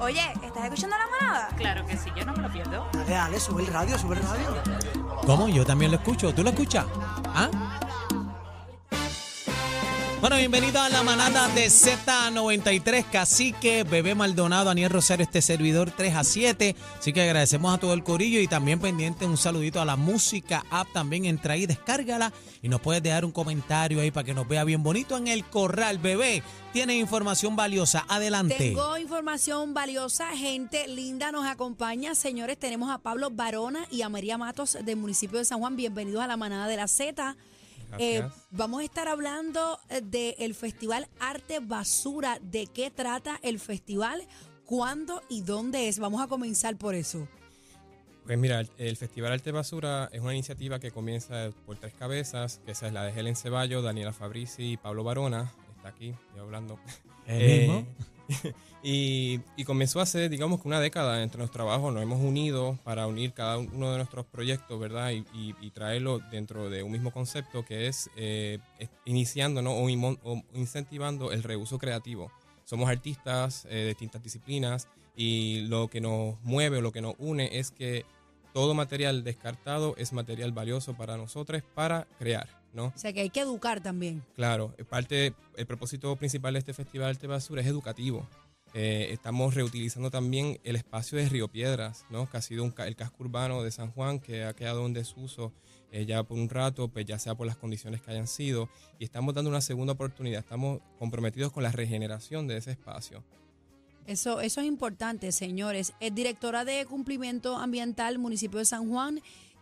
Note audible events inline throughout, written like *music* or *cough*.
Oye, ¿estás escuchando la manada? Claro que sí, yo no me lo pierdo. Dale, dale, sube el radio, sube el radio. ¿Cómo? Yo también lo escucho. ¿Tú lo escuchas? ¿Ah? Bueno, bienvenido a la manada de Z93, Cacique, Bebé Maldonado, Aniel Rosario, este servidor 3 a 7. Así que agradecemos a todo el corillo y también pendiente un saludito a la música app. También entra ahí, descárgala y nos puedes dejar un comentario ahí para que nos vea bien bonito en el corral. Bebé, tiene información valiosa. Adelante. Tengo información valiosa, gente linda nos acompaña. Señores, tenemos a Pablo Barona y a María Matos del municipio de San Juan. Bienvenidos a la manada de la Z. Eh, vamos a estar hablando eh, del Festival Arte Basura. ¿De qué trata el festival? ¿Cuándo y dónde es? Vamos a comenzar por eso. Pues mira, el Festival Arte Basura es una iniciativa que comienza por tres cabezas, que esa es la de Helen Ceballos, Daniela Fabrici y Pablo Barona. Está aquí, yo hablando. ¿El *laughs* y, comenzó hace, digamos que una década entre los trabajos, nos hemos unido para unir cada uno de nuestros proyectos, ¿verdad? Y, traerlo dentro de un mismo concepto que es eh, iniciando ¿no? o, incentivando el reuso creativo. Somos artistas eh, de distintas disciplinas y lo que nos mueve o lo que nos une es que todo material descartado es material valioso para nosotros para crear. ¿No? O sea que hay que educar también. Claro, parte, el propósito principal de este Festival Arte Basura es educativo. Eh, estamos reutilizando también el espacio de Río Piedras, ¿no? que ha sido el casco urbano de San Juan, que ha quedado en desuso eh, ya por un rato, pues ya sea por las condiciones que hayan sido, y estamos dando una segunda oportunidad, estamos comprometidos con la regeneración de ese espacio. Eso, eso es importante, señores. Es directora de cumplimiento ambiental municipio de San Juan,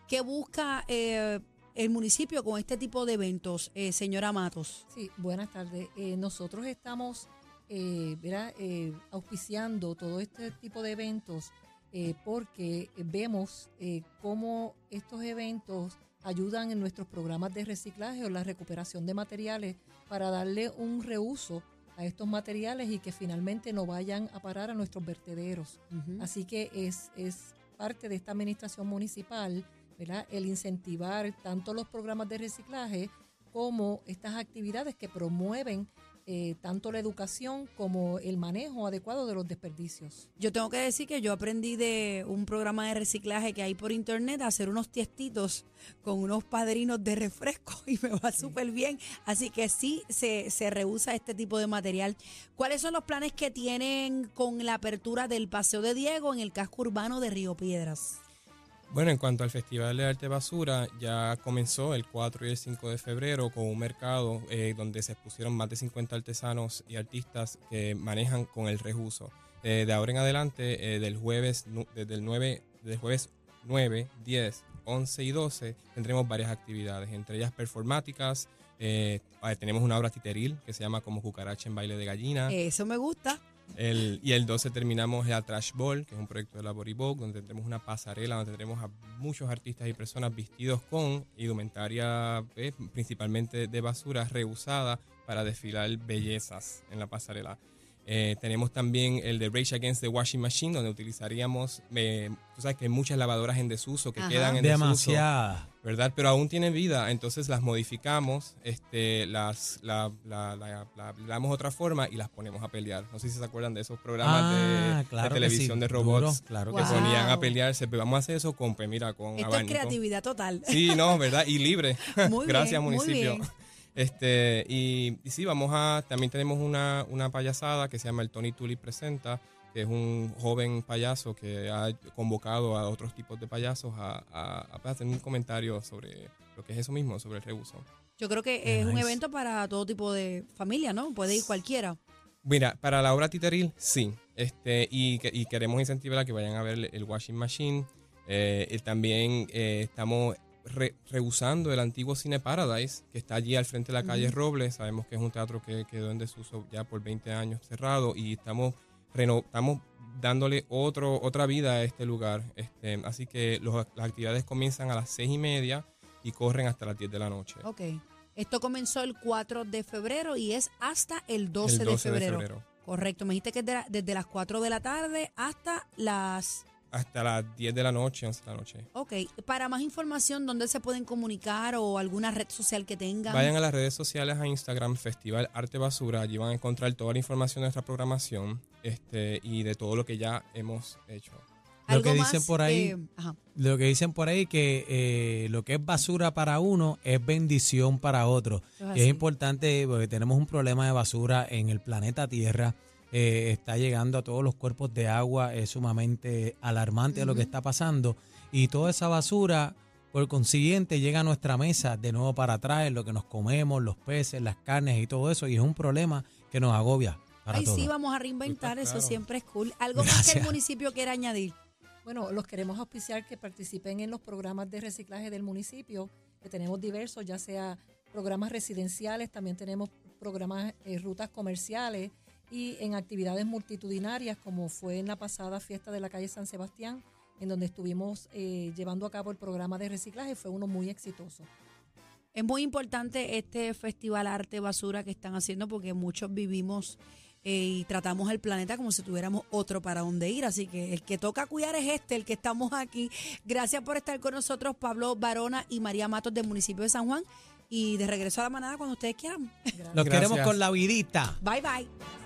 que busca eh, el municipio con este tipo de eventos, señora Matos. Sí, buenas tardes. nosotros estamos eh, eh, auspiciando todo este tipo de eventos eh, porque vemos eh, cómo estos eventos ayudan en nuestros programas de reciclaje o la recuperación de materiales para darle un reuso a estos materiales y que finalmente no vayan a parar a nuestros vertederos. Así que es, es parte de esta administración municipal ¿verdad? el incentivar tanto los programas de reciclaje como estas actividades que promueven eh, tanto la educación como el manejo adecuado de los desperdicios. Yo tengo que decir que yo aprendí de un programa de reciclaje que hay por internet a hacer unos tiestitos con unos padrinos de refresco *laughs* y me va súper bien. Así que sí se, se rehúsa este tipo de material. ¿Cuáles son los planes que tienen con la apertura del Paseo de Diego en el casco urbano de Río Piedras? Bueno, en cuanto al Festival de Arte Basura, ya comenzó el 4 y el 5 de febrero con un mercado eh, donde se expusieron más de 50 artesanos y artistas que manejan con el reuso. Eh, de ahora en adelante, eh, del jueves, desde el 9, del jueves 9, 10, 11 y 12, tendremos varias actividades, entre ellas performáticas. tenemos una obra titeril que se llama Como Cucaracha en Baile de Gallina. Eso me gusta. El, y el 12 terminamos la Trash Ball, que es un proyecto de la Vogue, donde tendremos una pasarela, donde tendremos a muchos artistas y personas vestidos con indumentaria, eh, principalmente de basura, reusada para desfilar bellezas en la pasarela. Eh, tenemos también el de Rage Against the Washing Machine, donde utilizaríamos, eh, tú sabes que hay muchas ladadoras en desuso que quedan en Demasiada. desuso. ¿Verdad? Pero aún tienen vida, entonces las modificamos, este, las, la, damos otra forma y las ponemos a pelear. No sé si se acuerdan de esos programas de, ah, televisión de robots claro que, ponían a pelearse. Pero vamos a hacer eso con, pues mira, con Esto es creatividad total. Sí, no, ¿verdad? Y libre. *laughs* Muy Gracias, bien, municipio. Este, y, y, sí, vamos a, también tenemos una, una payasada que se llama el Tony Tully Presenta, que es un joven payaso que ha convocado a otros tipos de payasos a, a, hacer un comentario sobre lo que es eso mismo, sobre el reuso. Yo creo que es un evento para todo tipo de familia, ¿no? Puede ir cualquiera. Mira, para la obra Titeril, sí. Este, y, y queremos incentivar a que vayan a ver el washing machine. Eh, también eh, estamos rehusando el antiguo Cine Paradise, que está allí al frente de la calle Robles. Sabemos que es un teatro que quedó en desuso ya por 20 años cerrado y estamos, estamos dándole otro, otra vida a este lugar. Este, así que las actividades comienzan a las 6 y media y corren hasta las 10 de la noche. Ok. Esto comenzó el 4 de febrero y es hasta el 12, de, febrero. Correcto. Me dijiste que es desde las 4 de la tarde hasta las hasta las 10 de la noche, 11 de la noche. Ok, para más información, ¿dónde se pueden comunicar o alguna red social que tengan? Vayan a las redes sociales, a Instagram, Festival Arte Basura, allí van a encontrar toda la información de nuestra programación este, y de todo lo que ya hemos hecho. Lo que dicen por ahí, eh, lo que dicen por ahí que eh, lo que es basura para uno es bendición para otro. Es Y es importante porque tenemos un problema de basura en el planeta Tierra. Eh, está llegando a todos los cuerpos de agua, es sumamente alarmante lo que está pasando. Y toda esa basura, por consiguiente, llega a nuestra mesa de nuevo para atrás, lo que nos comemos, los peces, las carnes y todo eso. Y es un problema que nos agobia para Ay, todos. sí, vamos a reinventar, eso claro. siempre es cool. Algo más que el municipio quiera añadir. Bueno, los queremos auspiciar que participen en los programas de reciclaje del municipio, que tenemos diversos, ya sea programas residenciales, también tenemos programas, eh, rutas comerciales y en actividades multitudinarias, como fue en la pasada fiesta de la calle San Sebastián, en donde estuvimos eh, llevando a cabo el programa de reciclaje, fue uno muy exitoso. Es muy importante este festival Arte Basura que están haciendo porque muchos vivimos eh, y tratamos el planeta como si tuviéramos otro para donde ir. Así que el que toca cuidar es este, el que estamos aquí. Gracias por estar con nosotros, Pablo Barona y María Matos del municipio de San Juan. Y de regreso a la manada cuando ustedes quieran. Los Gracias. queremos con la vidita. Bye bye.